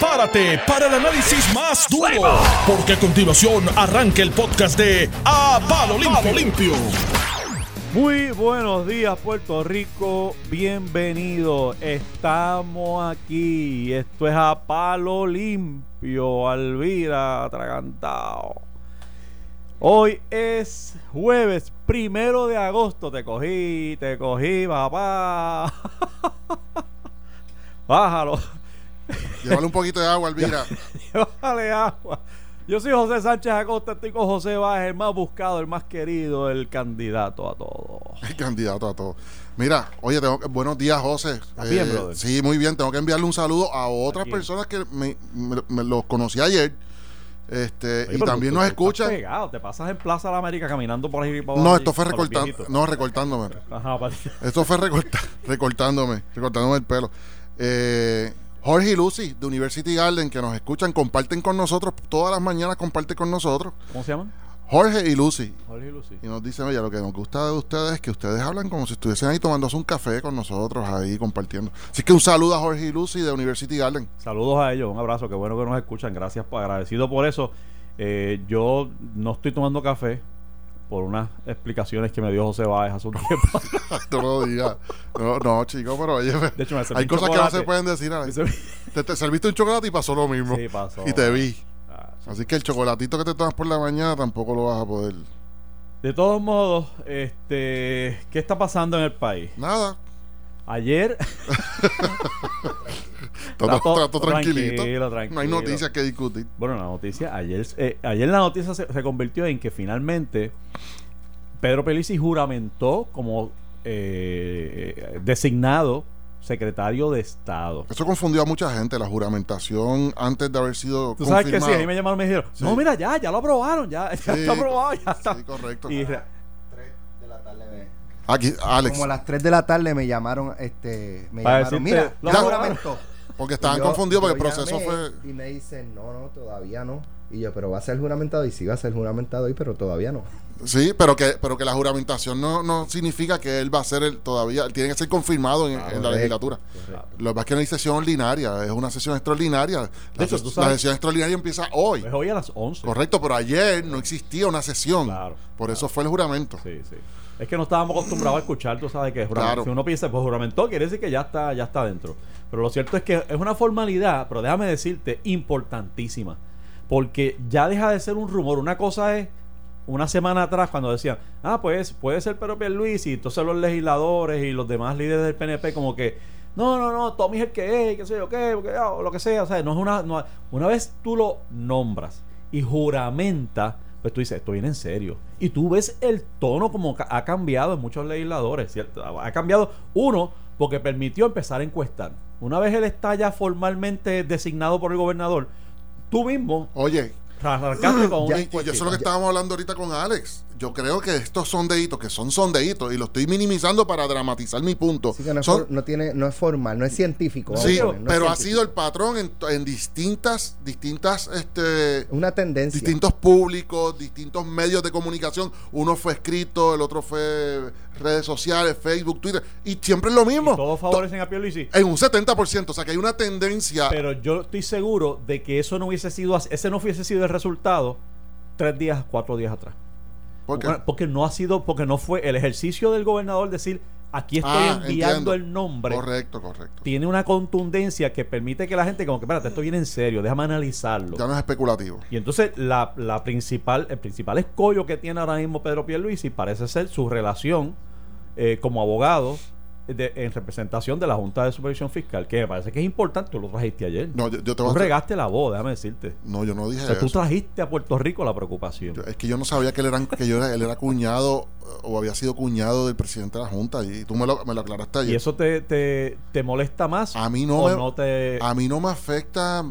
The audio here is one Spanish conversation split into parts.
prepárate para el análisis más duro, porque a continuación arranca el podcast de A Palo Limpio. Muy buenos días Puerto Rico, bienvenido. Estamos aquí. Esto es a palo limpio, Alvira atragantado. Hoy es jueves primero de agosto. Te cogí, te cogí, papá. Bájalo. Llévale un poquito de agua, Alvira. Llévale agua. Yo soy José Sánchez Acosta, estoy con José Báez, el más buscado, el más querido, el candidato a todo. El candidato a todo. Mira, oye, tengo que- buenos días, José. Eh, ¿Estás bien, brother? Sí, muy bien. Tengo que enviarle un saludo a otras personas que me, me- me los conocí ayer. Este, Oye, y también tú- nos escuchan. pegado, te pasas en Plaza de la América caminando por ahí y por No, allí, esto fue recortando. No, recortándome. Ajá, Esto fue recorta, recortándome, recortándome el pelo. Eh, Jorge y Lucy de University Garden que nos escuchan, comparten con nosotros, todas las mañanas comparten con nosotros. ¿Cómo se llaman? Jorge y Lucy. Jorge y Lucy. Y nos dicen, oye, lo que nos gusta de ustedes es que ustedes hablan como si estuviesen ahí tomándose un café con nosotros, ahí compartiendo. Así que un saludo a Jorge y Lucy de University Garden. Saludos a ellos, un abrazo, qué bueno que nos escuchan, gracias, agradecido por eso. Eh, yo no estoy tomando café por unas explicaciones que me dio José Báez hace un tiempo. no lo digas. No, no, chico, pero oye, De hecho, me serví hay cosas que no se pueden decir. Alex. Te, te serviste un chocolate y pasó lo mismo. Sí, pasó. Y te vi. Ah, sí. Así que el chocolatito que te tomas por la mañana tampoco lo vas a poder. De todos modos, este, ¿qué está pasando en el país? Nada. Ayer Todo, Está todo todo- todo tranquilito. tranquilo, No hay noticias que discutir. Bueno, la noticia, ayer, eh, ayer la noticia se, se convirtió en que finalmente Pedro Pelici juramentó como eh, designado secretario de Estado. Eso confundió a mucha gente, la juramentación antes de haber sido Tú sabes que sí, a mí me llamaron y me dijeron, Sí. no, mira, ya, ya lo aprobaron, ya, ya Sí, está aprobado, ya está. Sí, correcto. Y re- 3 de la tarde me- Aquí, Alex, como a las 3 de la tarde me llamaron este me Para llamaron decirte, mira lo ya aprobaron". Porque estaban Yo- confundidos porque el proceso fue... y me dicen no no todavía no y yo pero va a ser juramentado y sí va a ser juramentado hoy pero todavía no Sí, pero que, pero que la juramentación no, no significa que él va a ser el todavía, él tiene que ser confirmado en, en la legislatura. correcto. Lo que pasa es que no hay sesión ordinaria, es una sesión extraordinaria. La, hecho, tú la sesión extraordinaria empieza hoy. pues hoy a las 11. Correcto, pero ayer no existía una sesión. Claro, Por eso fue el juramento. Sí, sí. Es que no estábamos acostumbrados a escuchar, tú sabes que juramento. Claro. Si uno piensa, pues juramentó, quiere decir que ya está, ya está dentro. Pero lo cierto es que es una formalidad, pero déjame decirte, importantísima. Porque ya deja de ser un rumor. Una cosa es una semana atrás cuando decían, ah, pues puede ser Pedro Luis y entonces los legisladores y los demás líderes del PNP como que, no, no, no, Tommy es el que es, qué sé yo qué, ah, o lo que sea. O sea, no es una, no- una vez tú lo nombras y juramenta, pues tú dices, esto viene en serio. Y tú ves el tono como ha cambiado en muchos legisladores, ¿cierto? Ha cambiado, uno, porque permitió empezar a encuestar. Una vez él está ya formalmente designado por el gobernador, tú mismo Oye, con una y, y eso es lo que estábamos hablando ahorita con Alex. Yo creo que estos sondeitos, que son sondeitos, y lo estoy minimizando para dramatizar mi punto. así que no es, son- for- no tiene no es formal no es científico sí, poner, no pero ha sido el patrón en, en distintas, distintas, este, una tendencia distintos públicos, distintos medios de comunicación. Uno fue escrito, el otro fue redes sociales, Facebook, Twitter, y siempre es lo mismo. Todos favorecen a Pierluisi. En un 70%, o sea que hay una tendencia. Pero yo estoy seguro de que eso no hubiese sido así- ese no hubiese sido el resultado tres días, cuatro días atrás. Porque, no ha sido, porque no fue el ejercicio del gobernador decir aquí estoy Ah, enviando entiendo. el nombre. correcto, correcto. Tiene una contundencia que permite que la gente, como que, espérate, esto viene en serio, déjame analizarlo. Ya no es especulativo. Y entonces la, la principal, el principal escollo que tiene ahora mismo Pedro Pierluisi parece ser su relación eh, como abogado de- en representación de la Junta de Supervisión Fiscal, que me parece que es importante, tú lo trajiste ayer. No, yo, yo te tú regaste la voz, déjame decirte. No, yo no dije O sea, tú eso. trajiste a Puerto Rico la preocupación. Yo- es que yo no sabía que él era, que yo era, él era cuñado eh, o había sido cuñado del presidente de la Junta y tú me lo, me lo aclaraste ayer. ¿Y eso te, te, te molesta más? A mí no ¿O me- no te... A mí no me afecta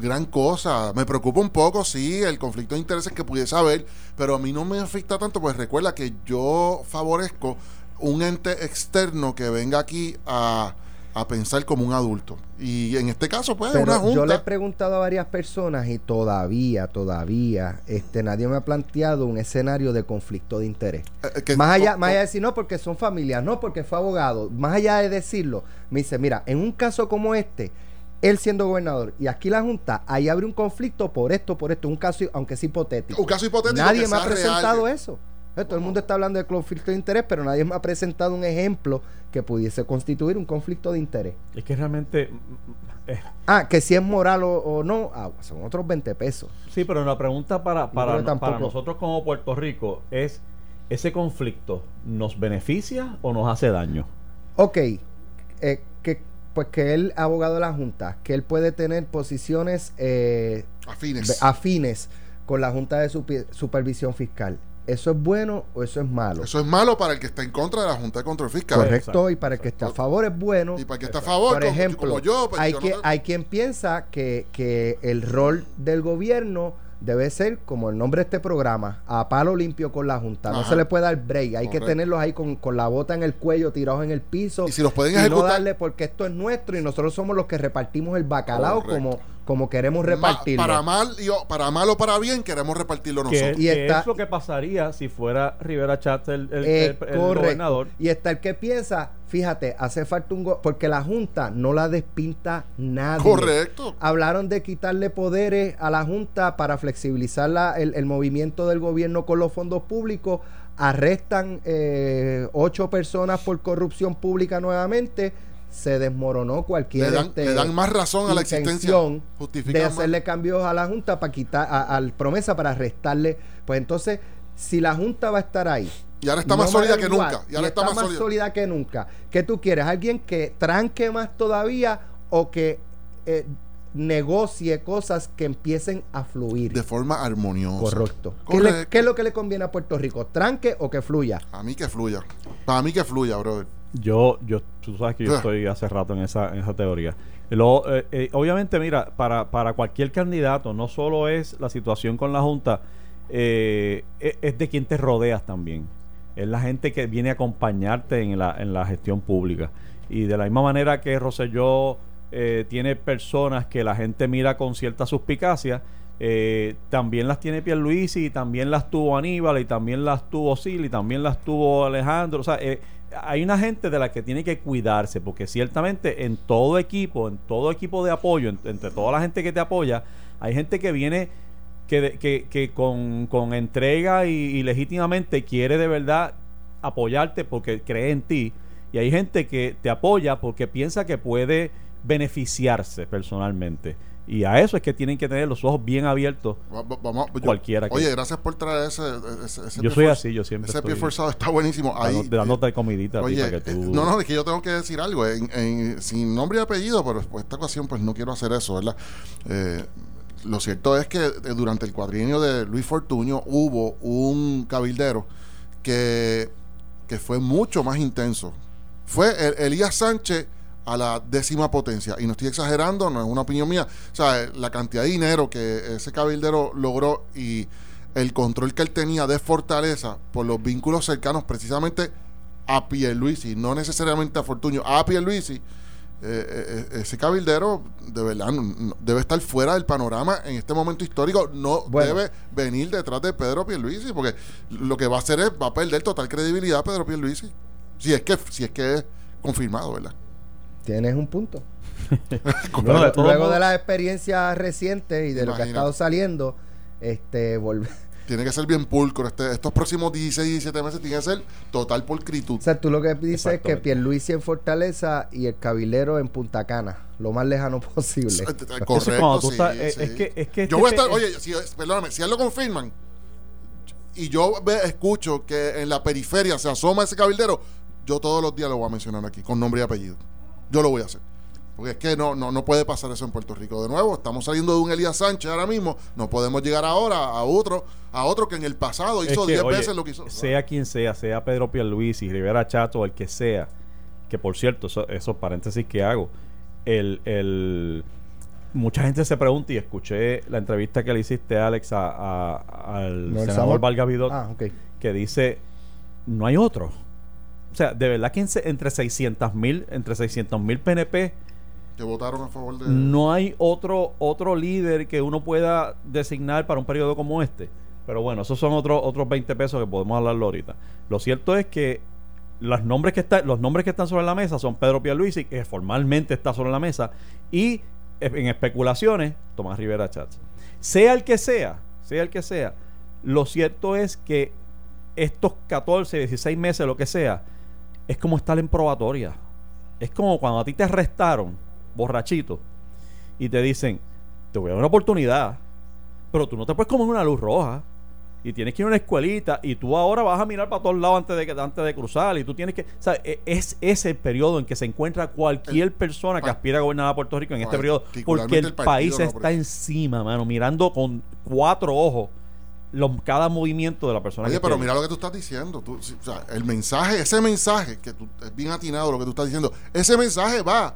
gran cosa. Me preocupa un poco, sí, el conflicto de intereses que pudiese haber, pero a mí no me afecta tanto, pues recuerda que yo favorezco un ente externo que venga aquí a, a pensar como un adulto. Y en este caso, pues, Pero una junta. yo le he preguntado a varias personas y todavía, todavía, este, nadie me ha planteado un escenario de conflicto de interés. eh, que- más allá, o- más allá de decir no porque son familias, no porque fue abogado, más allá de decirlo, me dice, mira, en un caso como este, él siendo gobernador y aquí la Junta, ahí abre un conflicto por esto, por esto, un caso, aunque es hipotético. Un caso hipotético Nadie me ha presentado real. eso. Eh, Todo el mundo está hablando de conflicto de interés, pero nadie me ha presentado un ejemplo que pudiese constituir un conflicto de interés. Es que realmente. mm, eh, Ah, que si es moral o, o no, ah, son otros 20 pesos. sí, pero la pregunta para, para, nosotros como Puerto Rico es: ¿ese conflicto nos beneficia o nos hace daño? Ok, eh, que, pues que él, abogado de la Junta, que él puede tener posiciones eh, Afines. con la Junta de Supervisión Fiscal. ¿Eso es bueno o eso es malo? Eso es malo para el que está en contra de la Junta de Control Fiscal. Correcto, Exacto, y para el que esté a favor es bueno. Y para el que está a favor, Por como- ejemplo, como, yo, pues hay, yo que- hay quien piensa que, que el rol del gobierno debe ser como el nombre de este programa, a palo limpio con la Junta. No se le puede dar break, hay que tenerlos ahí con, con la bota en el cuello, tirados en el piso. Y si los pueden y no ejecutar- darle porque esto es nuestro y nosotros somos los que repartimos el bacalao Correcto. como, como queremos Ma- repartirlo. para mal y o- para mal o para bien queremos repartirlo nosotros. Y está- es lo que pasaría si fuera Rivera Chat el, el- Eh, el- el correcto. gobernador. Y está el que piensa, fíjate, hace falta un... go- porque la Junta no la despinta nadie. Correcto. Hablaron de quitarle poderes a la Junta para flexibilizar la- el, el movimiento del gobierno con los fondos públicos. Arrestan eh, ocho personas por corrupción pública nuevamente. Se desmoronó cualquier Le dan, este, le dan más razón a la existencia. de hacerle cambios a la Junta para quitar a- al promesa para restarle. Pues entonces, si la Junta va a estar ahí. Y ahora está no más sólida que nunca. Y ahora está, más sólida. sólida que nunca. ¿Qué tú quieres? ¿Alguien que tranque más todavía o que eh, negocie cosas que empiecen a fluir? De forma armoniosa. Correcto. ¿Qué, le- Correcto. qué es lo que le conviene a Puerto Rico? ¿Tranque o que fluya? A mí que fluya. Para mí que fluya, brother. Yo, yo, tú sabes que yo Ah. estoy hace rato en esa, en esa teoría. Luego, eh, eh, obviamente, mira, para, para cualquier candidato, no solo es la situación con la Junta, eh, es, es de quien te rodeas también. Es la gente que viene a acompañarte en la, en la gestión pública. Y de la misma manera que Rosselló eh, tiene personas que la gente mira con cierta suspicacia, eh, también las tiene Pierluisi y también las tuvo Aníbal y también las tuvo Sil y también las tuvo Alejandro. O sea, eh, hay una gente de la que tiene que cuidarse porque ciertamente en todo equipo, en todo equipo de apoyo, en- entre toda la gente que te apoya, hay gente que viene que, que, con, entrega y legítimamente quiere de verdad apoyarte porque cree en ti. Y hay gente que te apoya porque piensa que puede beneficiarse personalmente. Y a eso es que tienen que tener los ojos bien abiertos. Va- va- vamos, yo- Cualquiera que- Oye, gracias por traer ese. ese, ese Yo soy for- así, yo siempre Ese estoy pie forzado está buenísimo. Ahí, dando- dándote comidita a ti Oye, para que tú... eh, no, no, es que yo tengo que decir algo. En, en- sin nombre y apellido, pero por esta ocasión, pues no quiero hacer eso, ¿verdad? Eh, lo cierto es que eh, durante el cuadrienio de Luis Fortuño hubo un cabildero que, que fue mucho más intenso. Fue el- Elías Sánchez a la décima potencia. Y no estoy exagerando, no es una opinión mía. O sea, la cantidad de dinero que ese cabildero logró y el control que él tenía de Fortaleza por los vínculos cercanos precisamente a Pierluisi, no necesariamente a Fortuño, a Pierluisi, eh, eh, eh, ese cabildero de verdad no- no- debe estar fuera del panorama en este momento histórico, no Bueno. debe venir detrás de Pedro Pierluisi, porque lo que va a hacer es, va a perder total credibilidad Pedro Pierluisi, si es que, si es que es confirmado, ¿verdad? Tienes un punto. Luego de luego las experiencias recientes y de lo que ha estado saliendo, este volver. Tiene que ser bien pulcro, este, estos próximos 16, 17 meses tiene que ser total pulcritud. O sea, tú lo que dices es que. Pierluisi en Fortaleza y el Cabilero en Punta Cana, lo más lejano posible. Eh, eh, Correcto, sí, estás- eh, sí. es que- es que yo este voy a estar, oye, si, perdóname, si a él lo confirman y yo ve- escucho que en la periferia se asoma ese cabildero, yo todos los días lo voy a mencionar aquí, con nombre y apellido. Yo lo voy a hacer. Porque es que no, no, no puede pasar eso en Puerto Rico. De nuevo, estamos saliendo de un Elías Sánchez ahora mismo. No podemos llegar ahora a otro, a otro que en el pasado hizo que, 10 oye, veces lo que hizo. Sea quien sea, sea Pedro Pierluisi, Rivera Chato, el que sea, que por cierto, eso- esos paréntesis que hago, el, el- mucha gente se pregunta y escuché la entrevista que le hiciste, Alex, a, a- al No, senador Samuel- Vargas Vidot, Ah, que dice, no hay otro. O sea, de verdad que entre 600 mil, entre 600 mil PNP, Que votaron a favor de. no hay otro otro líder que uno pueda designar para un periodo como este. Pero bueno, esos son otros otros 20 pesos que podemos hablarlo ahorita. Lo cierto es que los nombres que están los nombres que están sobre la mesa son Pedro Pierluisi, que formalmente está sobre la mesa, y en especulaciones, Tomás Rivera Chats. Sea el que sea, sea el que sea, lo cierto es que estos 14, 16 meses, lo que sea, es como estar en probatoria. Es como cuando a ti te arrestaron, borrachito, y te dicen, te voy a dar una oportunidad, pero tú no te puedes comer una luz roja y tienes que ir a una escuelita y tú ahora vas a mirar para todos lados antes de, antes de cruzar y tú tienes que... ¿sabes? Es ese el periodo en que se encuentra cualquier persona que aspira a gobernar a Puerto Rico en este periodo porque el país no está encima, mano, mirando con cuatro ojos los, cada movimiento de la persona Oye, que pero esté mira lo que tú estás diciendo. Tú, sí, o sea, el mensaje, ese mensaje, que tú, es bien atinado lo que tú estás diciendo, ese mensaje va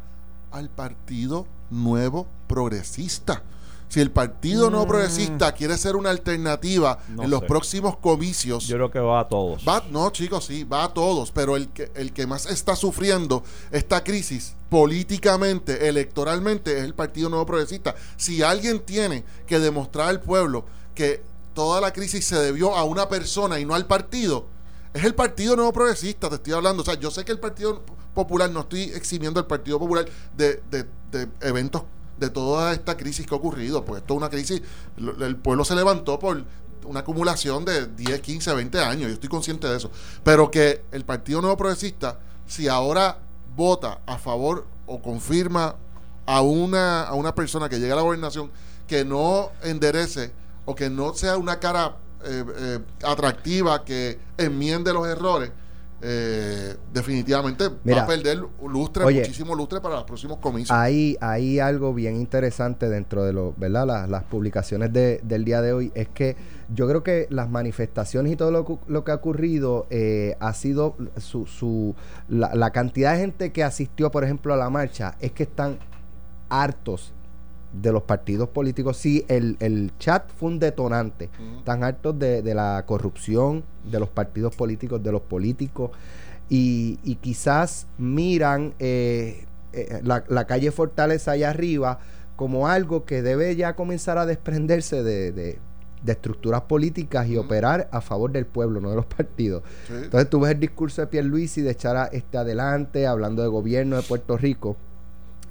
al Partido Nuevo Progresista. Si el Partido Nuevo Progresista quiere ser una alternativa Mm. No en los sé. próximos comicios, Yo creo que va a todos. Va, no, chicos, sí, va a todos, pero el que, el que más está sufriendo esta crisis políticamente, electoralmente, es el Partido Nuevo Progresista. Si alguien tiene que demostrar al pueblo que toda la crisis se debió a una persona y no al partido, es el Partido Nuevo Progresista, te estoy hablando. O sea, yo sé que el Partido Popular, no estoy eximiendo al Partido Popular de, de- de eventos de toda esta crisis que ha ocurrido, pues esto es una crisis, el pueblo se levantó por una acumulación de 10, 15, 20 años, yo estoy consciente de eso, pero que el Partido Nuevo Progresista, si ahora vota a favor o confirma a una, a una persona que llegue a la gobernación que no enderece o que no sea una cara eh, eh, atractiva que enmiende los errores, eh, definitivamente va a perder lustre, oye, muchísimo lustre para los próximos comicios. Hay, hay algo bien interesante dentro de lo, ¿verdad? Las, las publicaciones de- del día de hoy. Es que yo creo que las manifestaciones y todo lo, lo que ha ocurrido eh, ha sido su, su la, la cantidad de gente que asistió, por ejemplo, a la marcha, es que están hartos de los partidos políticos. Sí, el, el chat fue un detonante. Ujú. Están hartos de, de la corrupción, de los partidos políticos, de los políticos. Y, y quizás miran eh, eh, la, la calle Fortaleza allá arriba como algo que debe ya comenzar a desprenderse de, de- de estructuras políticas y operar a favor del pueblo, no de los partidos. Sí. Entonces tú ves el discurso de Pierluisi de echar a este adelante, hablando de gobierno de Puerto Rico,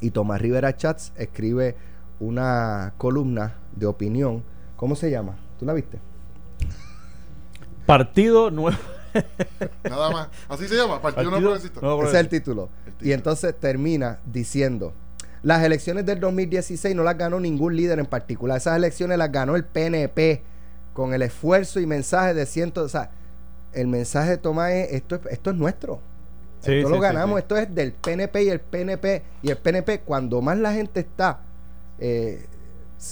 y Tomás Rivera Chats escribe una columna de opinión. ¿Cómo se llama? ¿Tú la viste? Partido Nuevo. Nada más. Así se llama, Partido, Nuevo Partido Progresista. Nuevo Ese es el título. El Y entonces termina diciendo, las elecciones del 2016 no las ganó ningún líder en particular. Esas elecciones las ganó el PNP con el esfuerzo y mensaje de cientos... O sea, el mensaje de Tomás es, esto es, esto es nuestro. Sí, esto sí, lo sí, ganamos, sí. esto es del PNP y el PNP. Y el PNP, cuando más la gente está, eh,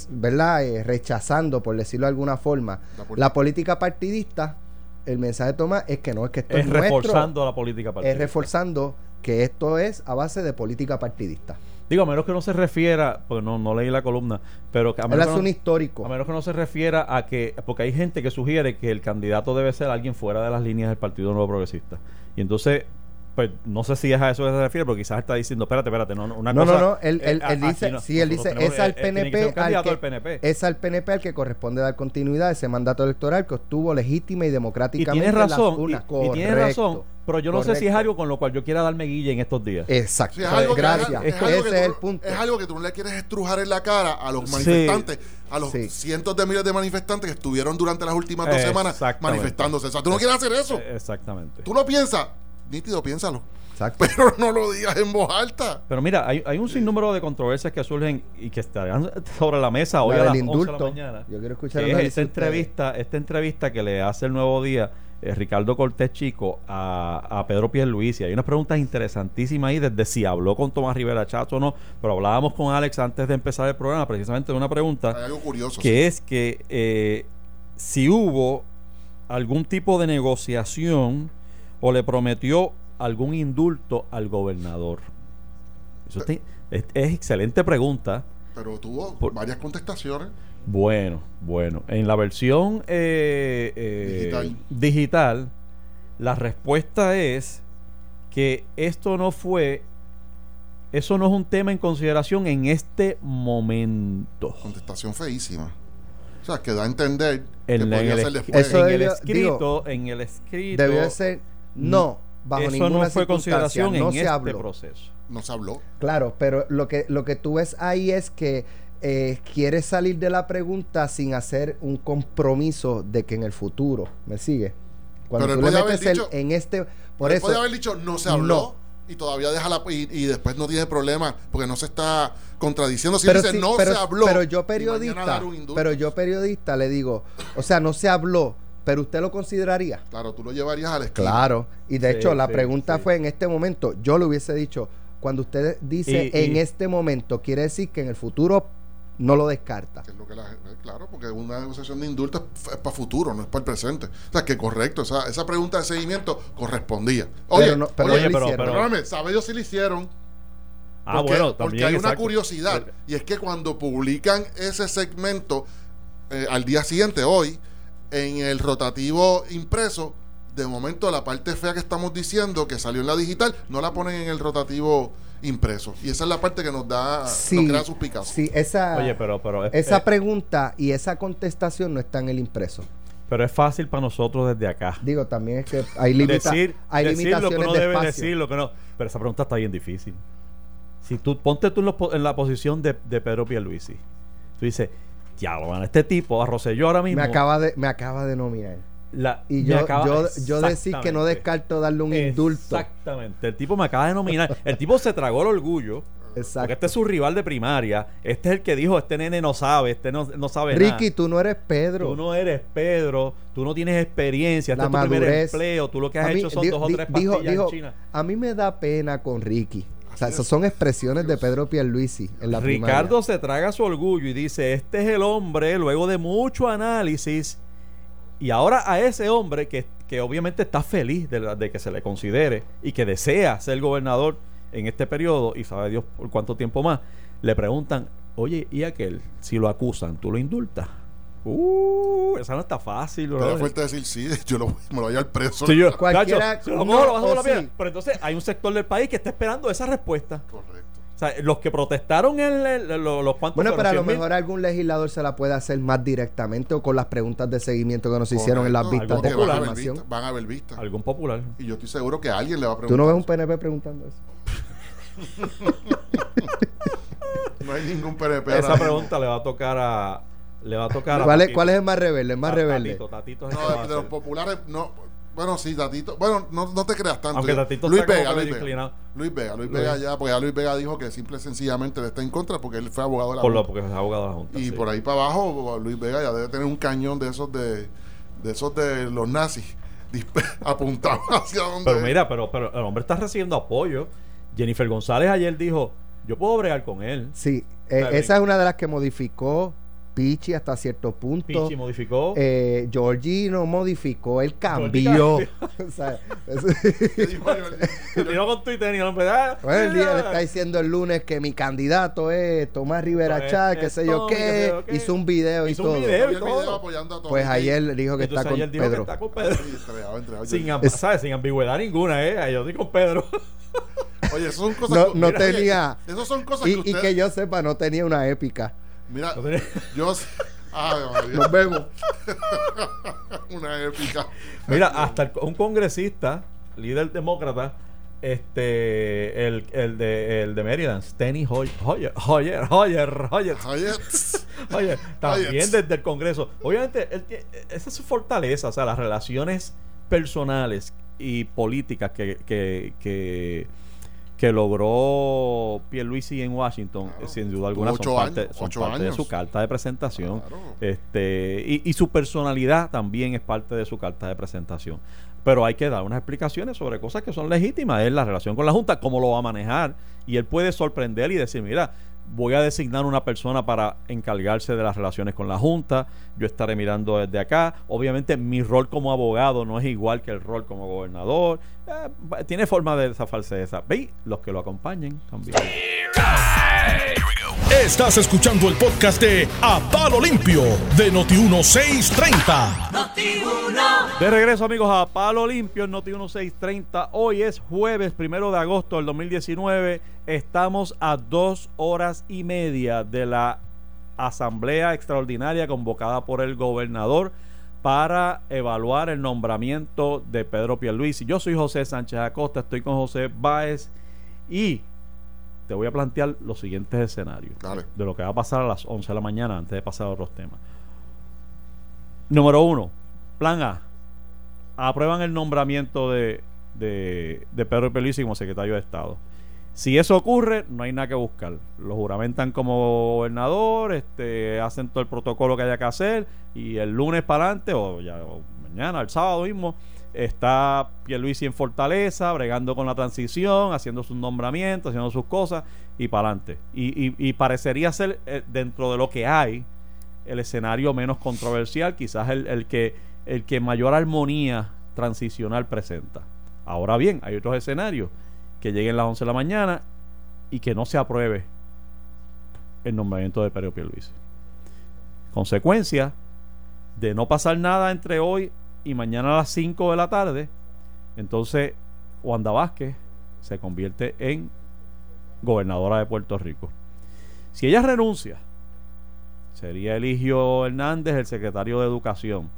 ¿verdad? Eh, rechazando, por decirlo de alguna forma, La política. la política partidista, el mensaje de Tomás es que no, es que esto es, Es nuestro reforzando la política partidista. es reforzando que esto es a base de política partidista. Digo, a menos que no se refiera, pues no, no leí la columna, pero que a Él menos, es que un no, histórico. a menos que no se refiera a que, porque hay gente que sugiere que el candidato debe ser alguien fuera de las líneas del Partido Nuevo Progresista. Y entonces, pues no sé si es a eso que se refiere, porque quizás está diciendo, espérate, espérate, no, no, una no, cosa... no, no, él, eh, él, a- él aquí dice, no, sí, él dice, tenemos- es al eh, eh, que PNP, candidato al que, PNP. es al PNP al que corresponde dar continuidad a ese mandato electoral que obtuvo legítima y Y democráticamente tienes en las razón, y, urnas. y tienes Correcto, razón, pero yo no sé si es correcto. algo con lo cual yo quiera darme guilla en estos días. Exacto. Sí, es algo que- Gracias. es algo que Ese es tú- el punto. Es algo que tú no le quieres estrujar en la cara a los Sí. manifestantes, a los Sí. cientos de miles de manifestantes que estuvieron durante las últimas dos semanas manifestándose. O sea, tú no quieres hacer eso. Eh, Exactamente. Tú lo piensas, nítido, piénsalo. Exacto. Pero no lo digas en voz alta. Pero mira, hay, hay un sinnúmero de controversias que surgen y que estarán sobre la mesa hoy La a las del 11 de la mañana. Yo quiero escuchar es esta entrevista, esta entrevista que le hace el Nuevo Día eh, Ricardo Cortés Chico a, a Pedro Pierluisi. Hay unas preguntas interesantísimas ahí desde si habló con Tomás Rivera Chato o no, pero hablábamos con Alex antes de empezar el programa precisamente de una pregunta Hay algo curioso. que es que eh, si hubo algún tipo de negociación o le prometió algún indulto al gobernador. Eso es, es excelente pregunta. Pero tuvo Por- varias contestaciones. Bueno, bueno. En la versión eh, eh, Digital. digital, la respuesta es que esto no fue, eso no es un tema en consideración en este momento. Contestación feísima. O sea, que da a entender que En, podría el, ser es- después. Eso en el debió- escrito, en el escrito. Debió de ser, no, bajo Eso ninguna no fue circunstancia, consideración no en se este habló. proceso. No se habló. Claro, pero lo que, lo que tú ves ahí es que eh, quieres salir de la pregunta sin hacer un compromiso de que en el futuro, ¿me sigue? Cuando Pero tú él le metes el- dicho- en este... Por Él eso... podía haber dicho no se habló y todavía deja la y, y después no tiene problema porque no se está contradiciendo. Si él dice sí, no pero- se habló. Pero yo periodista, pero yo periodista le digo, o sea, no se habló, pero usted lo consideraría. Claro, tú lo llevarías al esquina. Claro. Y de Sí, hecho, la sí, pregunta sí. fue en este momento, yo le hubiese dicho, cuando usted dice Y- y- en este momento, quiere decir que en el futuro no lo descarta. Que es lo que la gente- claro, porque una negociación de indulto es, para futuro, no es para el presente. O sea, que correcto, esa, esa pregunta de seguimiento correspondía. Oye, Pero no- pero oye, pero- hicieron. pero- perdóname, ¿sabe ellos si lo hicieron? Ah, porque, bueno, porque también. hay una curiosidad y es que cuando publican ese segmento eh, al día siguiente, hoy, en el rotativo impreso, de momento la parte fea que estamos diciendo que salió en la digital, no la ponen en el rotativo impreso. Y esa es la parte que nos da, Sí, nos crea suspicacia. sí, esa, Oye, pero, pero, es, esa eh, pregunta y esa contestación no está en el impreso. pero es fácil para nosotros desde acá. Digo, también es que hay, limita- decir, hay decir lo que limitaciones de debe espacio. decir, lo que no. Pero esa pregunta está bien difícil. Si tú ponte tú en la posición de, de Pedro Pierluisi, tú dices, diablo, man, este tipo, a Rosselló ahora mismo. me acaba de me acaba de nominar. la- Y yo, acaba- yo, yo decir que no descarto darle un indulto. Exactamente. El tipo me acaba de nominar. El tipo se tragó el orgullo. Porque Exacto. este es su rival de primaria. Este es el que dijo, este nene no sabe, este no, no sabe nada. Ricky, tú no eres Pedro. Tú no eres Pedro, tú no tienes experiencia, este La es tu primer empleo, tú lo que has mí- hecho son di- dos o tres dijo- pastillas dijo, en China. A mí me da pena con Ricky. O sea, esas es. son expresiones de Pedro Pierluisi en la Ricardo se traga su orgullo y dice, este es el hombre, luego de mucho análisis, y ahora a ese hombre que, que obviamente está feliz de, la- de que se le considere y que desea ser gobernador en este periodo, y sabe Dios por cuánto tiempo más, le preguntan, oye, ¿y aquel? Si lo acusan, ¿tú lo indultas? Uh, esa no está fácil, Estaría brother. fuerte decir sí, yo lo, me lo voy al preso. Sí, yo, Cualquiera- Cacho, si lo no, lo vas a la sí. Pero entonces hay un sector del país que está esperando esa respuesta. Correcto. O sea, los que protestaron en el- el- lo- los cuantos Bueno, pero a lo 100,000. mejor algún legislador se la puede hacer más directamente o con las preguntas de seguimiento que nos hicieron en las vistas de Porque van a vistas, van a ver vistas. algún popular. Y yo estoy seguro que alguien le va a ¿Tú preguntar. no ves un PNP preguntando eso? No hay ningún PNP. Esa pregunta le va a tocar a le va a tocar a ¿Cuál es, Tatito. ¿Cuál es el más rebelde? El más A rebelde. Tatito, Tatito es el No, a de, de los populares, no. Bueno, sí, Tatito. Bueno, no, no te creas tanto. Aunque Tatito Luis está como Vega, Luis Vega. inclinado. Luis Vega, Luis. Vega ya, porque ya Luis Vega dijo que simple y sencillamente le está en contra porque él fue abogado de la Por lo Junta. porque es abogado de la Junta. Y sí. por ahí para abajo, Luis Vega ya debe tener un cañón de esos de, de esos de los nazis apuntado hacia donde. Pero mira, pero, pero el hombre está recibiendo apoyo. Jennifer González ayer dijo, yo puedo bregar con él. Sí, eh, bien. esa es una de las que modificó Pichi hasta cierto punto. Pichi modificó. Eh, Georgie no modificó, él cambió. cambió. O sea, con Twitter y hombre, ah, Bueno, el día ah. le está diciendo el lunes que mi candidato es Tomás Rivera Esto es- Chá, qué sé yo esto, qué sé yo qué. Hizo un video Hizo y un todo. video. Todo. video apoyando a Tommy Pues ayer dijo que está con que Pedro. Sin, amb- ¿sabes? Sin ambigüedad ninguna, ¿eh? Yo estoy con Pedro. Oye, eso son cosas No, que- no mira, oye, tenía. Esas son cosas Y, que y usted. que yo sepa, no tenía una épica. Mira, yo. Ay, Nos vemos. una épica. Mira, hasta un congresista, líder demócrata, este, el, el de, el de Maryland, Steny Hoyer, Hoyer, Hoyer, Hoyer, Hoyer, Oye, Hoyer, también desde el Congreso. Obviamente, él tie- esa es su fortaleza, o sea, las relaciones personales y políticas que, que, que, que logró Pierluisi en Washington, Claro. sin duda alguna, son parte, años, son ocho parte de su carta de presentación. Claro. Este, y, y su personalidad también es parte de su carta de presentación. Pero hay que dar unas explicaciones sobre cosas que son legítimas. Es la relación con la Junta, cómo lo va a manejar. Y él puede sorprender y decir, mira, voy a designar una persona para encargarse de las relaciones con la Junta. Yo estaré mirando desde acá. Obviamente mi rol como abogado no es igual que el rol como gobernador. Eh, tiene forma de zafarse esa. Ve, los que lo acompañen también. Estás escuchando el podcast de A Palo Limpio de Noti1630. De regreso amigos a Palo Limpio en Noti 1630. Hoy es jueves primero de agosto del 2019. Estamos a dos horas y media de la asamblea extraordinaria convocada por el gobernador para evaluar el nombramiento de Pedro Pierluisi. Yo soy José Sánchez Acosta, estoy con José Báez y te voy a plantear los siguientes escenarios Dale. de lo que va a pasar a las 11 de la mañana antes de pasar a otros temas. Número uno, plan A. Aprueban el nombramiento de, de, de Pedro Pierluisi como secretario de Estado. Si eso ocurre, no hay nada que buscar. Lo juramentan como gobernador, este, hacen todo el protocolo que haya que hacer y el lunes para adelante o, ya, o mañana, el sábado mismo, está Pierluisi en Fortaleza, bregando con la transición, haciendo sus nombramientos, haciendo sus cosas y para adelante. Y, y- y parecería ser, eh, dentro de lo que hay, el escenario menos controversial, quizás el, el que, el que mayor armonía transicional presenta. Ahora bien, hay otros escenarios que lleguen las 11 de la mañana y que no se apruebe el nombramiento de Pedro Pierluisi. Consecuencia de no pasar nada entre hoy y mañana a las 5 de la tarde, entonces Wanda Vázquez se convierte en gobernadora de Puerto Rico. Si ella renuncia, sería Eligio Hernández el secretario de Educación.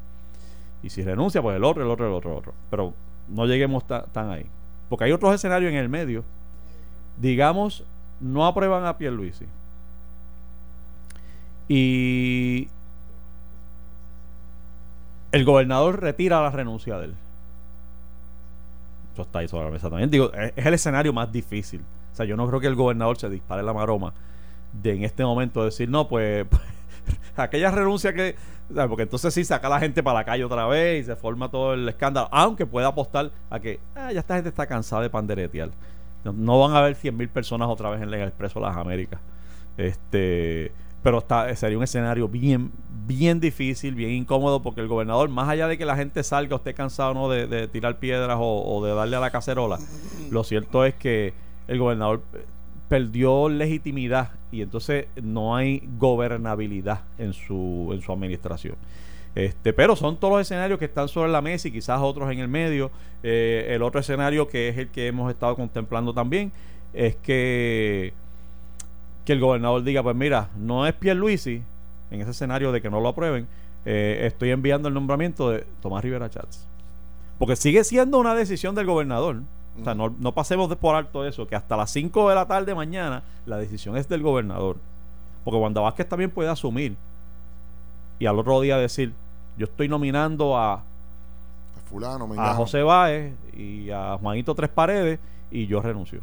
Y si renuncia, pues el otro, el otro, el otro, el otro. Pero no lleguemos ta- tan ahí. Porque hay otros escenarios en el medio. Digamos, no aprueban a Pierluisi. Y el gobernador retira la renuncia de él. Eso está ahí sobre la mesa también. Digo, es, es el escenario más difícil. O sea, yo no creo que el gobernador se dispare la maroma de en este momento decir, no, pues, aquella renuncia que. Porque entonces sí saca la gente para la calle otra vez y se forma todo el escándalo. Aunque pueda apostar a que ah, ya esta gente está cansada de panderetear. No, no van a haber 100.000 personas otra vez en el Expreso de las Américas. Este, pero está, sería un escenario bien, bien difícil, bien incómodo, porque el gobernador, más allá de que la gente salga esté cansado ¿no? de, tirar piedras o, de darle a la cacerola, lo cierto es que el gobernador perdió legitimidad y entonces no hay gobernabilidad en su, en su administración. Este, pero son todos los escenarios que están sobre la mesa y quizás otros en el medio. Eh, el otro escenario que es el que hemos estado contemplando también es que, que el gobernador diga, pues mira, no es Pierluisi, en ese escenario de que no lo aprueben, eh, estoy enviando el nombramiento de Tomás Rivera Chats. Porque sigue siendo una decisión del gobernador. O sea, no, no pasemos de por alto eso, que hasta las 5 de la tarde mañana la decisión es del gobernador. Porque Wanda Vázquez también puede asumir y al otro día decir, yo estoy nominando a, A fulano, a José Báez y a Juanito Tres Paredes y yo renuncio.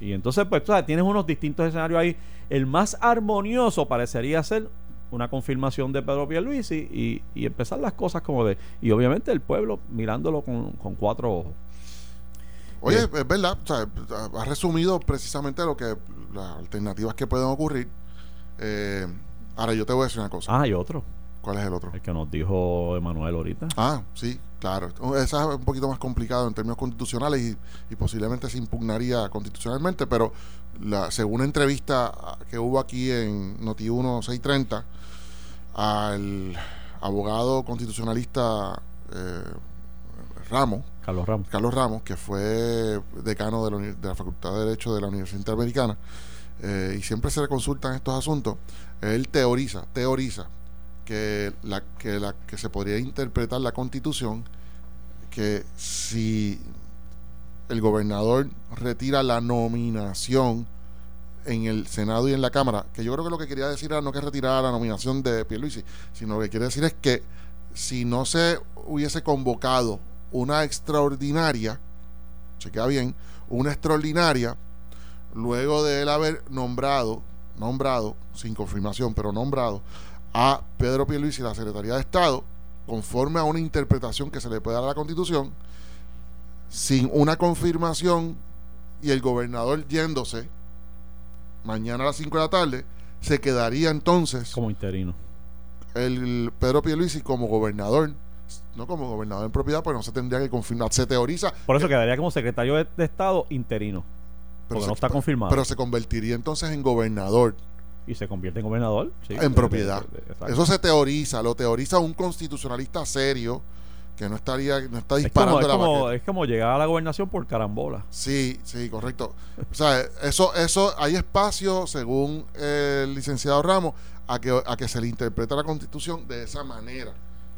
Y entonces, pues, tú sabes, tienes unos distintos escenarios ahí. El más armonioso parecería ser una confirmación de Pedro Pierluisi y, y empezar las cosas como de... Y obviamente el pueblo mirándolo con, con cuatro ojos. Oye, Bien. es verdad, o sea, ha resumido precisamente lo que las alternativas que pueden ocurrir. Eh, ahora yo te voy a decir una cosa. Ah, y otro, ¿Cuál es el otro? el que nos dijo Emanuel ahorita. Ah, sí, claro. Esa es un poquito más complicado en términos constitucionales y, y posiblemente se impugnaría constitucionalmente, pero la, según una entrevista que hubo aquí en Noti1 630 al abogado constitucionalista eh, Ramos, Carlos Ramos. Carlos Ramos, que fue decano de la, Facultad de Derecho de la Universidad Interamericana, eh, y siempre se le consultan estos asuntos, él teoriza, teoriza que, la, que, la, que se podría interpretar la constitución que si el gobernador retira la nominación en el Senado y en la Cámara, que yo creo que lo que quería decir era no que retirara la nominación de Pierluisi, sino lo que quiere decir es que si no se hubiese convocado una extraordinaria, chequea bien, una extraordinaria, luego de él haber nombrado, nombrado, sin confirmación, pero nombrado, a Pedro Pierluisi la Secretaría de Estado, conforme a una interpretación que se le puede dar a la Constitución, sin una confirmación y el gobernador yéndose mañana a las 5 de la tarde, se quedaría entonces Como interino. el Pedro Pierluisi como gobernador, no como gobernador en propiedad, pues no se tendría que confirmar. Se teoriza, Por eso quedaría como secretario de, de Estado interino. pero Porque se, no está confirmado. pero se convertiría entonces en gobernador y se convierte en gobernador. sí, en de- propiedad. de- exacto. Eso se teoriza, lo teoriza un constitucionalista serio que no estaría, no está es, disparando como, es, la como, baqueta. es como llegar a la gobernación por carambola. Sí, sí, correcto. O sea, eso, eso, hay espacio, según el licenciado Ramos, a que, a que se le interprete la constitución de esa manera.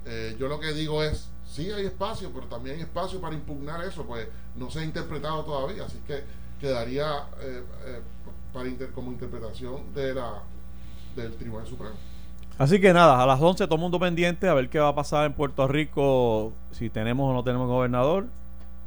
Eh, yo lo que digo es, sí hay espacio, pero también hay espacio para impugnar eso, pues no se ha interpretado todavía, así que quedaría eh, eh, para inter- como interpretación de la del Tribunal Supremo. Así que nada, a las 11 todo el mundo pendiente a ver qué va a pasar en Puerto Rico, si tenemos o no tenemos gobernador.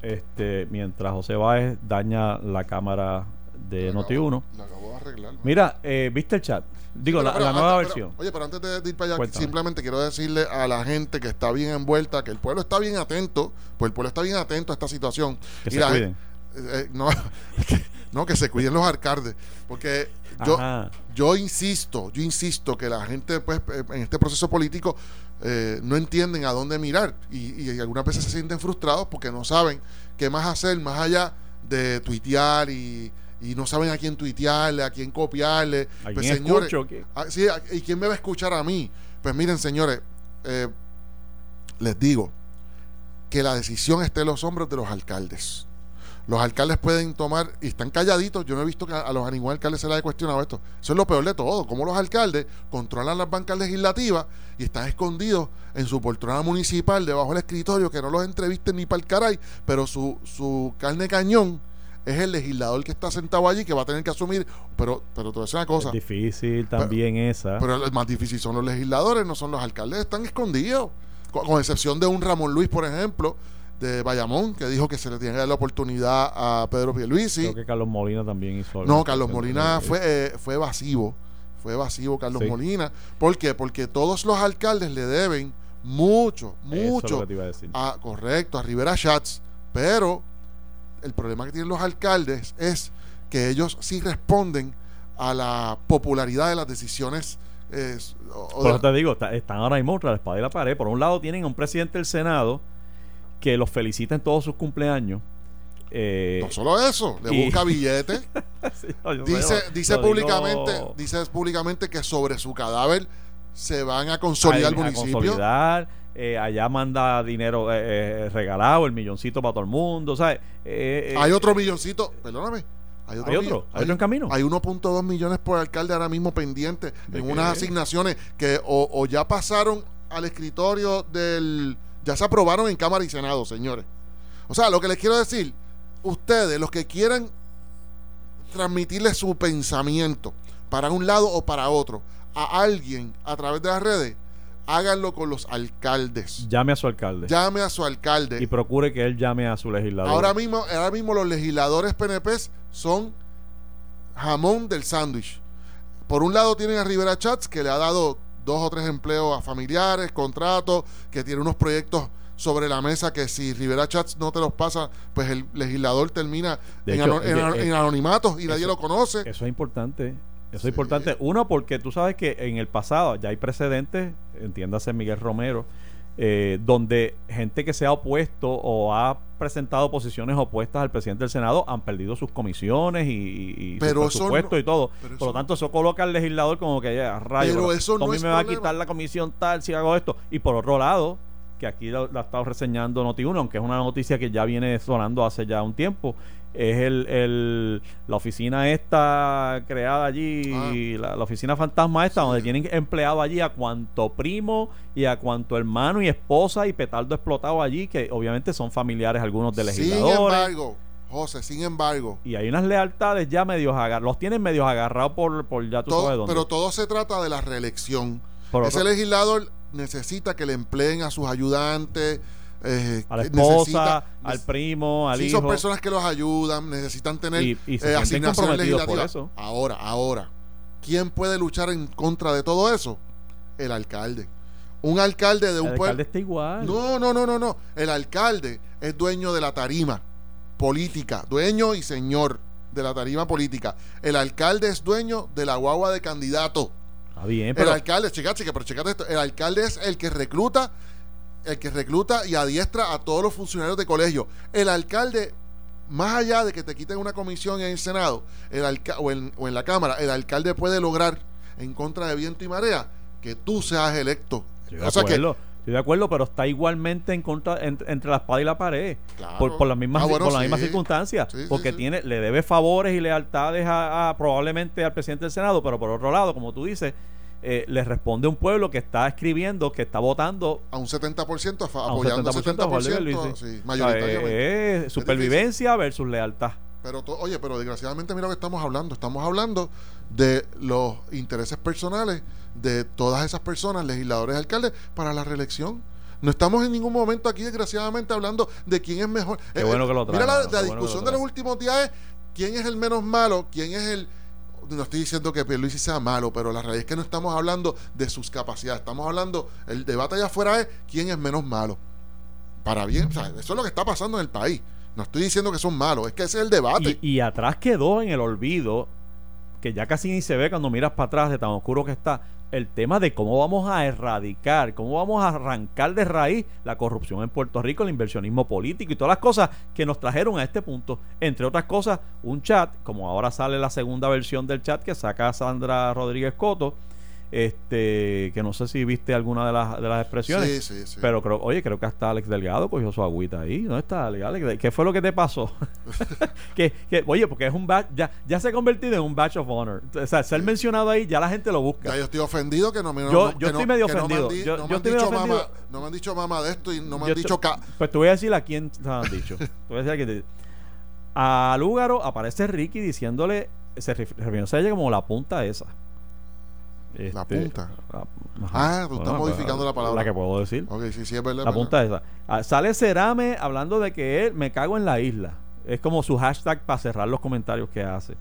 Este, mientras José Báez daña la cámara de La Noti acabo- 1. la acabo de arreglar. Mira, eh, ¿viste el chat? Digo, la, nueva antes- versión. pero- oye, pero antes de, de ir para allá, Cuéntame. simplemente quiero decirle a la gente que está bien envuelta, que el pueblo está bien atento, pues el pueblo está bien atento a esta situación. Que Y se la cuiden. eh, eh, no, que, no, que se cuiden los alcaldes. Porque yo, Ajá. yo insisto, yo insisto que la gente, pues, eh, en este proceso político, eh, no entienden a dónde mirar. Y, y algunas veces se sienten frustrados porque no saben qué más hacer más allá de tuitear y, y no saben a quién tuitearle, a quién copiarle. ¿A Pues, quién señores, escucho? ¿Qué? Ah, sí, ah, ¿y quién me va a escuchar a mí? Pues miren, señores, eh, les digo que la decisión esté en los hombros de los alcaldes. Los alcaldes pueden tomar, y están calladitos, yo no he visto que a, a los a ningún alcalde se le haya cuestionado esto. Eso es lo peor de todo, como los alcaldes controlan las bancas legislativas y están escondidos en su poltrona municipal, debajo del escritorio, que no los entrevisten ni para el caray, pero su, su carne cañón es el legislador que está sentado allí, que va a tener que asumir, pero, pero te voy a decir una cosa, Es difícil también esa. pero el más difícil son los legisladores, no son los alcaldes, están escondidos. Con, con excepción de un Ramón Luis, por ejemplo, de Bayamón, que dijo que se le tiene que dar la oportunidad a Pedro Pierluisi. Creo que Carlos Molina también hizo algo. No, Carlos Molina fue, eh, fue evasivo. Fue evasivo Carlos Sí. Molina. ¿Por qué? Porque todos los alcaldes le deben mucho, Eso es lo mucho que te iba a decir. a, correcto, a Rivera Schatz, pero el problema que tienen los alcaldes es que ellos sí responden a la popularidad de las decisiones. eh, Por eso te digo, está- están ahora mismo entre la espada y la pared. Por un lado tienen a un presidente del Senado que los felicita en todos sus cumpleaños. Eh, no solo eso, le y- busca billetes. sí, no, dice lo- dice lo digo públicamente, dice públicamente que sobre su cadáver se van a consolidar el a- a municipio. consolidar, eh, allá manda dinero eh, eh, regalado, el milloncito para todo el mundo. ¿sabes? Eh, eh, Hay otro milloncito, perdóname. Hay otro, ¿Hay otro? ¿Hay otro en camino? Hay 1.2 millones por alcalde ahora mismo pendientes ¿De en qué? unas asignaciones que o, o ya pasaron al escritorio del. Ya se aprobaron en Cámara y Senado, señores. O sea, lo que les quiero decir, ustedes, los que quieran transmitirle su pensamiento para un lado o para otro a alguien a través de las redes, háganlo con los alcaldes. llame a su alcalde Llame a su alcalde. y procure que él llame a su legislador. Ahora mismo, ahora mismo los legisladores PNP son jamón del sándwich. Por un lado tienen a Rivera Chats, que le ha dado dos o tres empleos a familiares, contratos, que tiene unos proyectos sobre la mesa que si Rivera Chats no te los pasa, pues el legislador termina De en, hecho, ano- en, eh, eh, en anonimato y nadie lo conoce. Eso es importante. Eso Sí. es importante. Uno, porque tú sabes que en el pasado ya hay precedentes, entiéndase Miguel Romero, eh, donde gente que se ha opuesto o ha presentado posiciones opuestas al presidente del Senado han perdido sus comisiones y, y, Pero su presupuesto no- y todo. Por lo tanto, eso coloca al legislador como que ya, rayo, Pero eso no Tommy es me va a quitar la comisión tal si hago esto. Y por otro lado, que aquí la ha estado reseñando Noti1, aunque es una noticia que ya viene sonando hace ya un tiempo, es el, el- la oficina esta creada allí, Ah. la, la oficina fantasma esta, Sí. donde tienen empleado allí a cuanto primo y a cuanto hermano y esposa y petardo explotado allí, que obviamente son familiares algunos de Sin legisladores. embargo, José, sin embargo, y hay unas lealtades ya medios agarrados, los tienen medios agarrados por, por ya tú sabes todo, dónde. pero todo se trata de la reelección. Por Ese otro- legislador necesita que le empleen a sus ayudantes. Eh, a la esposa, necesita- al primo, al Sí, hijo. son personas que los ayudan, necesitan tener Y- y se eh, asignaciones legislativas. eso. Ahora, ahora, ¿quién puede luchar en contra de todo eso? El alcalde. Un alcalde de un el pueblo. alcalde está igual. No, no, no, no, no. El alcalde es dueño de la tarima política, dueño y señor de la tarima política. El alcalde es dueño de la guagua de candidato. Está bien, El pero alcalde, chica, chica, pero checate esto. El alcalde es el que recluta, el que recluta y adiestra a todos los funcionarios de colegio. El alcalde, más allá de que te quiten una comisión en el Senado el alca- o, en, o en la Cámara, el alcalde puede lograr, en contra de viento y marea, que tú seas electo. Estoy de O sea que- acuerdo, estoy de acuerdo, pero está igualmente en contra en- entre la espada y la pared. Claro. Por, por las mismas, Ah, bueno, por las sí. mismas circunstancias. Sí, porque sí. tiene, le debe favores y lealtades a, a- probablemente al presidente del Senado, pero por otro lado, como tú dices, eh, le responde un pueblo que está escribiendo, que está votando A un 70% a un apoyando 70% a favor de 70%, Pierluisi. sí, mayoritariamente. es supervivencia versus lealtad. Pero, to- oye, pero desgraciadamente mira lo que estamos hablando. Estamos hablando de los intereses personales de todas esas personas, legisladores, alcaldes, para la reelección. No estamos en ningún momento aquí, desgraciadamente, hablando de quién es mejor. Eh, Qué bueno que lo Mira la, bueno discusión de los últimos días es quién es el menos malo, quién es el... No estoy diciendo que Pierluisi sea malo, pero la realidad es que no estamos hablando de sus capacidades. Estamos hablando, el debate allá afuera es quién es menos malo. Para bien, o sea, eso es lo que está pasando en el país. No estoy diciendo que son malos, es que ese es el debate. Y, y atrás quedó en el olvido, que ya casi ni se ve cuando miras para atrás de tan oscuro que está, el tema de cómo vamos a erradicar, cómo vamos a arrancar de raíz la corrupción en Puerto Rico, el inversionismo político y todas las cosas que nos trajeron a este punto. Entre otras cosas, un chat, como ahora sale la segunda versión del chat que saca Sandra Rodríguez Coto, este que no sé si viste alguna de las, de las expresiones. Sí, sí, sí. Pero creo, oye, creo que hasta Alex Delgado cogió su agüita ahí. ¿Dónde está Alex? Alex, ¿Qué fue lo que te pasó? que, que, oye, porque es un batch, ya, ya se ha convertido en un batch of honor. O sea, ser mencionado ahí, ya la gente lo busca. Ya yo estoy ofendido que no me Yo- yo estoy no- medio ofendido. no me han dicho mamá, no me han dicho mamá de esto y no me Yo han dicho ca- Pues te voy a decir a quién te han dicho. te voy a decir a quién te- A Lúgaro aparece Ricky diciéndole, se ref- refiriéndose a ella como la punta esa. La Este, punta. la- Ah, tú estás modificando la palabra. La que puedo decir. Ok, sí, sí, es verdad. La es punta verdad. esa. Ah, sale Cerame hablando de que él me cago en la isla. Es como su hashtag para cerrar los comentarios que hace.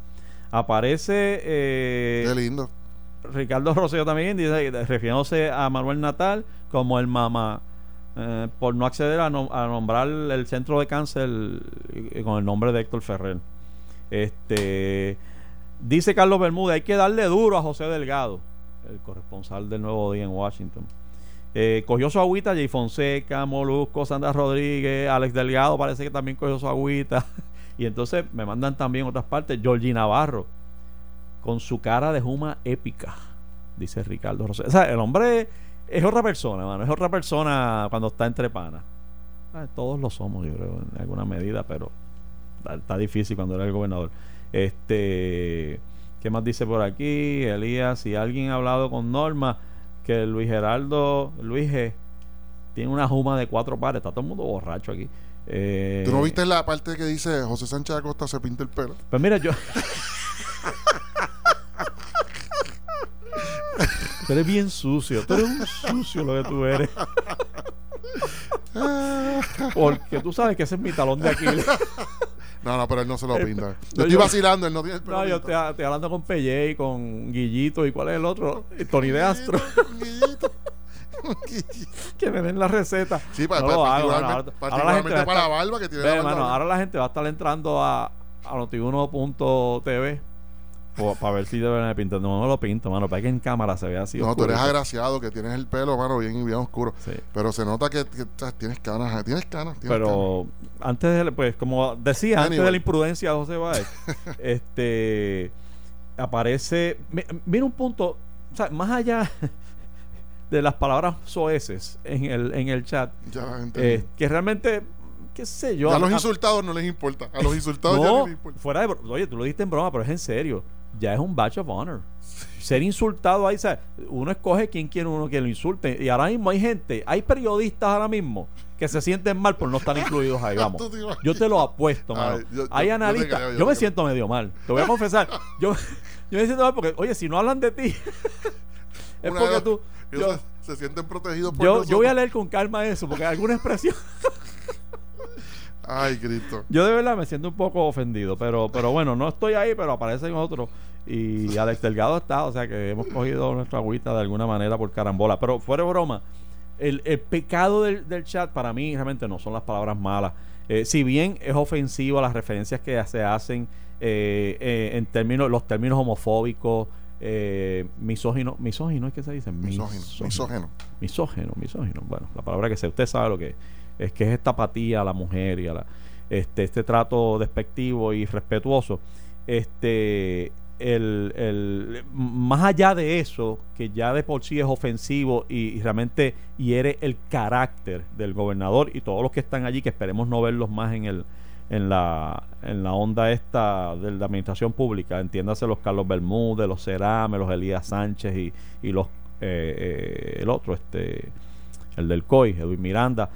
Aparece eh, Qué lindo. Ricardo Rosselló también, dice, refiriéndose a Manuel Natal como el mamá eh, por no acceder a, nom- a nombrar el centro de cáncer eh, con el nombre de Héctor Ferrer. Este dice Carlos Bermúdez, hay que darle duro a José Delgado, el corresponsal del Nuevo Día en Washington. Eh, cogió su agüita Jay Fonseca, Molusco, Sandra Rodríguez, Alex Delgado parece que también cogió su agüita. y entonces me mandan también otras partes, Georgie Navarro, con su cara de Juma épica, dice Ricardo Rosé. O sea, el hombre es otra persona, mano, es otra persona cuando está entre panas. Ah, Todos lo somos, yo creo, en alguna medida, pero está, difícil cuando eres el gobernador. Este, ¿qué más dice por aquí? Elías, si alguien ha hablado con Norma, que Luis Geraldo, Luis G, tiene una juma de cuatro pares, está todo el mundo borracho aquí. Eh, ¿Tú no viste la parte que dice José Sánchez Acosta se pinta el pelo? Pues mira, yo. tú eres bien sucio. Tú eres un sucio lo que tú eres. Porque tú sabes que ese es mi talón de Aquiles. No, no, pero él no se lo pinta. no, Yo estoy yo- vacilando, él no tiene el pelo No, yo estoy, estoy hablando con Pelle y con Guillito. ¿Y cuál es el otro? Y Tony de Astro. Guillito, que me den la receta. Sí, pa- No pa- lo hago, particularmente, mano. Ahora- ahora la para la estar- barba que tiene Ve, la barba mano, larga. ahora la gente va a estar entrando a, a notiuno.tv para ver si deben de pintar. No, no lo pinto, mano. Para que en cámara se vea así. No, tú eres agraciado, que tienes el pelo, mano, bien, bien oscuro. Sí. Pero se nota que, tienes canas, tienes canas. Tienes canas. Pero antes de, pues, como decía, antes de la imprudencia de José Báez, este aparece. mi- Mira un punto, o sea, más allá de las palabras soeces en el, en el chat, Ya eh, que realmente, qué sé yo. Ya a a- los insultados no les importa. A los insultados ya no, no les importa. fuera de oye, tú lo diste en broma, pero es en serio. Ya es un badge of honor. Ser insultado ahí, sea, uno escoge quién quiere uno que lo insulte. Y ahora mismo hay gente, hay periodistas ahora mismo que se sienten mal por no estar incluidos ahí, vamos. Yo te lo apuesto, mano. Ay, yo- yo- hay yo analistas. Yo, yo me siento medio mal. Te voy a confesar. yo, yo me siento mal porque, oye, si no hablan de ti, es porque tú. ellos Yo, se, se sienten protegidos por yo, yo voy a leer con calma eso, porque alguna expresión. Ay, Cristo. Yo de verdad me siento un poco ofendido, pero, pero bueno, no estoy ahí, pero aparecen otros. Y Alex Delgado está, o sea que hemos cogido nuestra agüita de alguna manera por carambola. Pero fuera de broma, el, el pecado del, del chat para mí realmente no son las palabras malas. Eh, si bien es ofensivo las referencias que se hacen eh, eh, en términos, los términos homofóbicos, eh, misógino, misógino es que se dice, Misógino. Misógeno. misógeno, misógino. Bueno, la palabra que sé, usted sabe lo que es. Es que es esta apatía a la mujer y a la, este, este trato despectivo y respetuoso. Este, el, el, más allá de eso, que ya de por sí es ofensivo y, y realmente hiere el carácter del gobernador y todos los que están allí, que esperemos no verlos más en el en la, en la onda esta de la administración pública, entiéndase los Carlos Bermúdez, los Cerame, los Elías Sánchez y, y los eh, el otro, este, el del COI, Edwin Miranda.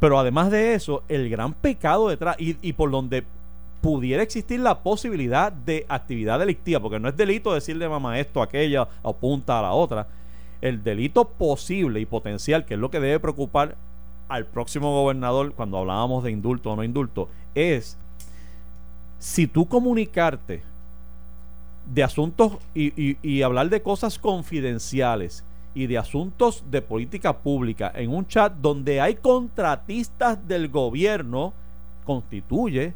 Pero además de eso, el gran pecado detrás, y, y por donde pudiera existir la posibilidad de actividad delictiva, porque no es delito decirle mamá esto, aquella, o punta a la otra. El delito posible y potencial, que es lo que debe preocupar al próximo gobernador cuando hablábamos de indulto o no indulto, es si tú comunicarte de asuntos y, y, hablar de cosas confidenciales y de asuntos de política pública en un chat donde hay contratistas del gobierno, constituye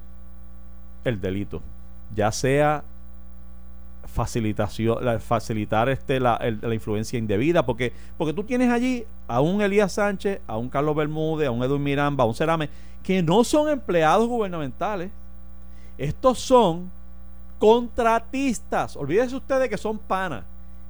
el delito, ya sea facilitación, facilitar este, la, la, influencia indebida, porque, porque tú tienes allí a un Elías Sánchez, a un Carlos Bermúdez, a un Edwin Miranda, a un Cerame, que no son empleados gubernamentales, estos son contratistas, olvídense ustedes que son panas,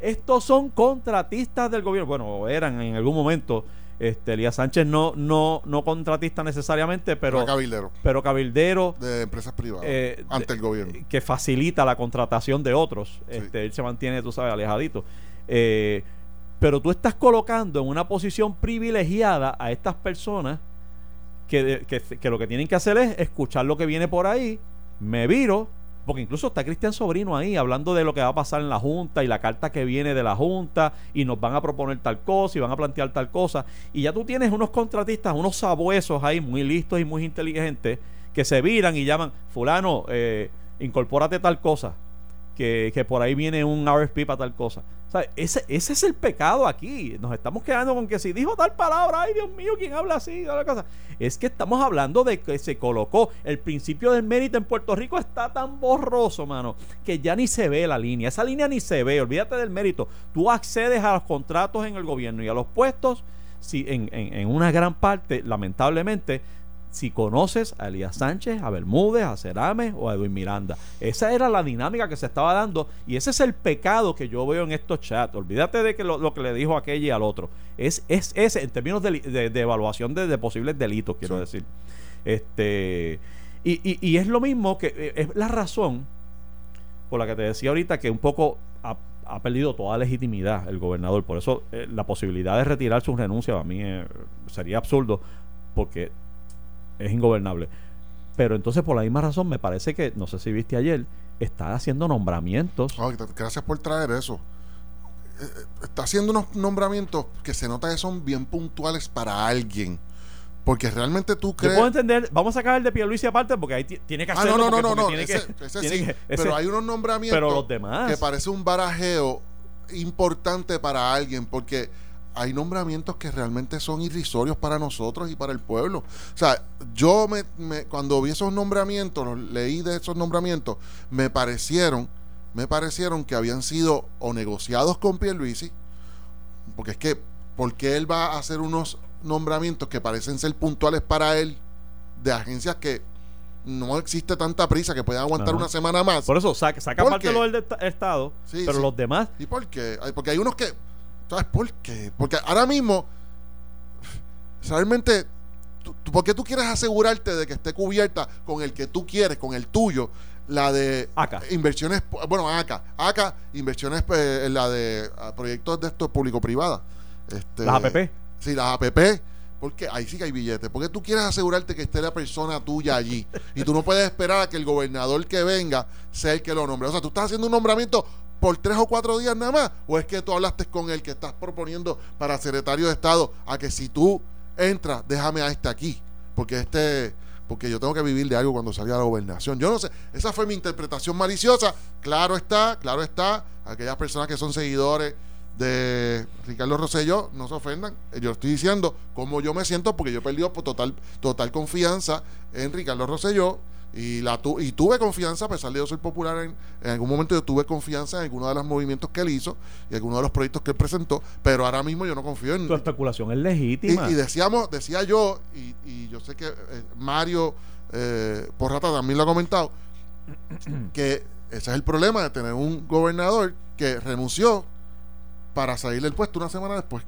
estos son contratistas del gobierno, bueno, eran en algún momento este, Elías Sánchez no, no, no contratista necesariamente, pero, cabildero. Pero cabildero. De empresas privadas. Eh, ante el gobierno. Que facilita la contratación de otros. Este, él se mantiene, tú sabes, alejadito. Eh, pero tú estás colocando en una posición privilegiada a estas personas que, que, que lo que tienen que hacer es escuchar lo que viene por ahí. Me viro, porque incluso está Cristian Sobrino ahí hablando de lo que va a pasar en la Junta y la carta que viene de la Junta y nos van a proponer tal cosa y van a plantear tal cosa. Y ya tú tienes unos contratistas, unos sabuesos ahí muy listos y muy inteligentes que se viran y llaman, fulano, eh, incorpórate tal cosa que, por ahí viene un RFP para tal cosa. ese, ese es el pecado aquí. Nos estamos quedando con que si dijo tal palabra, ay Dios mío, ¿quién habla así? Cosa? Es que estamos hablando de que se colocó el principio del mérito en Puerto Rico está tan borroso, mano, que ya ni se ve la línea. Esa línea ni se ve. Olvídate del mérito. Tú accedes a los contratos en el gobierno y a los puestos, si en, en, en una gran parte, lamentablemente, si conoces a Elías Sánchez, a Bermúdez, a Cerame o a Edwin Miranda. Esa era la dinámica que se estaba dando y ese es el pecado que yo veo en estos chats. Olvídate de que lo, que le dijo aquel y al otro. Es, es ese en términos de, evaluación de, posibles delitos, quiero decir. Este, y, es lo mismo que eh, es la razón por la que te decía ahorita que un poco ha, perdido toda legitimidad el gobernador. Por eso eh, la posibilidad de retirar su renuncia a mí eh, sería absurdo porque es ingobernable. Pero entonces, por la misma razón, me parece que, no sé si viste ayer, está haciendo nombramientos. gracias por traer eso. Eh, eh, está haciendo unos nombramientos que se nota que son bien puntuales para alguien. Porque realmente tú crees. Yo puedo entender, vamos a sacar el de Pierluisi aparte porque ahí tiene que ah, hacerlo. no, no, no, no, ese, pero hay unos nombramientos pero los demás. que parece un barajeo importante para alguien porque hay nombramientos que realmente son irrisorios para nosotros y para el pueblo. O sea, yo me, cuando vi esos nombramientos, leí de esos nombramientos, me parecieron, me parecieron que habían sido o negociados con Pierluisi, porque es que, ¿por qué él va a hacer unos nombramientos que parecen ser puntuales para él de agencias que no existe tanta prisa que puedan aguantar una semana más? Por eso saca, saca parte lo del Estado, pero los demás... ¿Y por qué? Porque hay unos que ¿Sabes por qué? Porque ahora mismo, realmente, ¿por qué tú quieres asegurarte de que esté cubierta con el que tú quieres, con el tuyo? La de inversiones, bueno, ACA, ACA, inversiones, eh, la de proyectos de estos público-privada. Este, las APP. Sí, las APP. Porque ahí sí que hay billetes. Porque tú quieres asegurarte que esté la persona tuya allí. y tú no puedes esperar a que el gobernador que venga sea el que lo nombre. O sea, tú estás haciendo un nombramiento por tres o cuatro días nada más? ¿O es que tú hablaste con el que estás proponiendo para secretario de Estado a que si tú entras, déjame a este aquí? Porque este porque yo tengo que vivir de algo cuando salga a la gobernación. Yo no sé, esa fue mi interpretación maliciosa. Claro está, claro está, aquellas personas que son seguidores de Ricardo Rosselló, no se ofendan. Yo estoy diciendo cómo yo me siento porque yo he perdido total, total confianza en Ricardo Rosselló y, la tu, y tuve confianza, a pesar de yo soy popular, en, en, algún momento yo tuve confianza en algunos de los movimientos que él hizo y algunos de los proyectos que él presentó, pero ahora mismo yo no confío en... Tu especulación es legítima. Y, decíamos, decía yo, y, y yo sé que eh, Mario eh, Porrata también lo ha comentado, que ese es el problema de tener un gobernador que renunció para salir del puesto una semana después,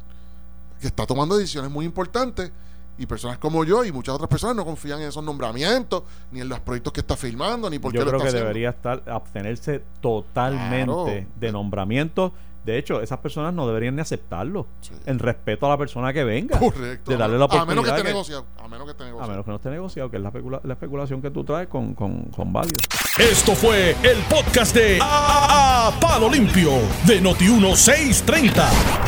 que está tomando decisiones muy importantes y personas como yo y muchas otras personas no confían en esos nombramientos, ni en los proyectos que está firmando, ni por yo qué creo que debería estar abstenerse totalmente de nombramientos De hecho, esas personas no deberían ni aceptarlo. Sí. En respeto a la persona que venga. Correcto. De darle la a oportunidad. menos que esté que- negociado. A menos que esté a negociado. menos que no esté negociado, que es la, especula- la especulación que tú traes con, con, con válido. Esto fue el podcast de A, A- Palo Limpio de Noti1630.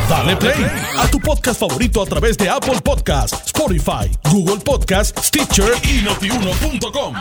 Dale play a tu podcast favorito a través de Apple Podcasts, Spotify, Google Podcasts, Stitcher y notiuno.com.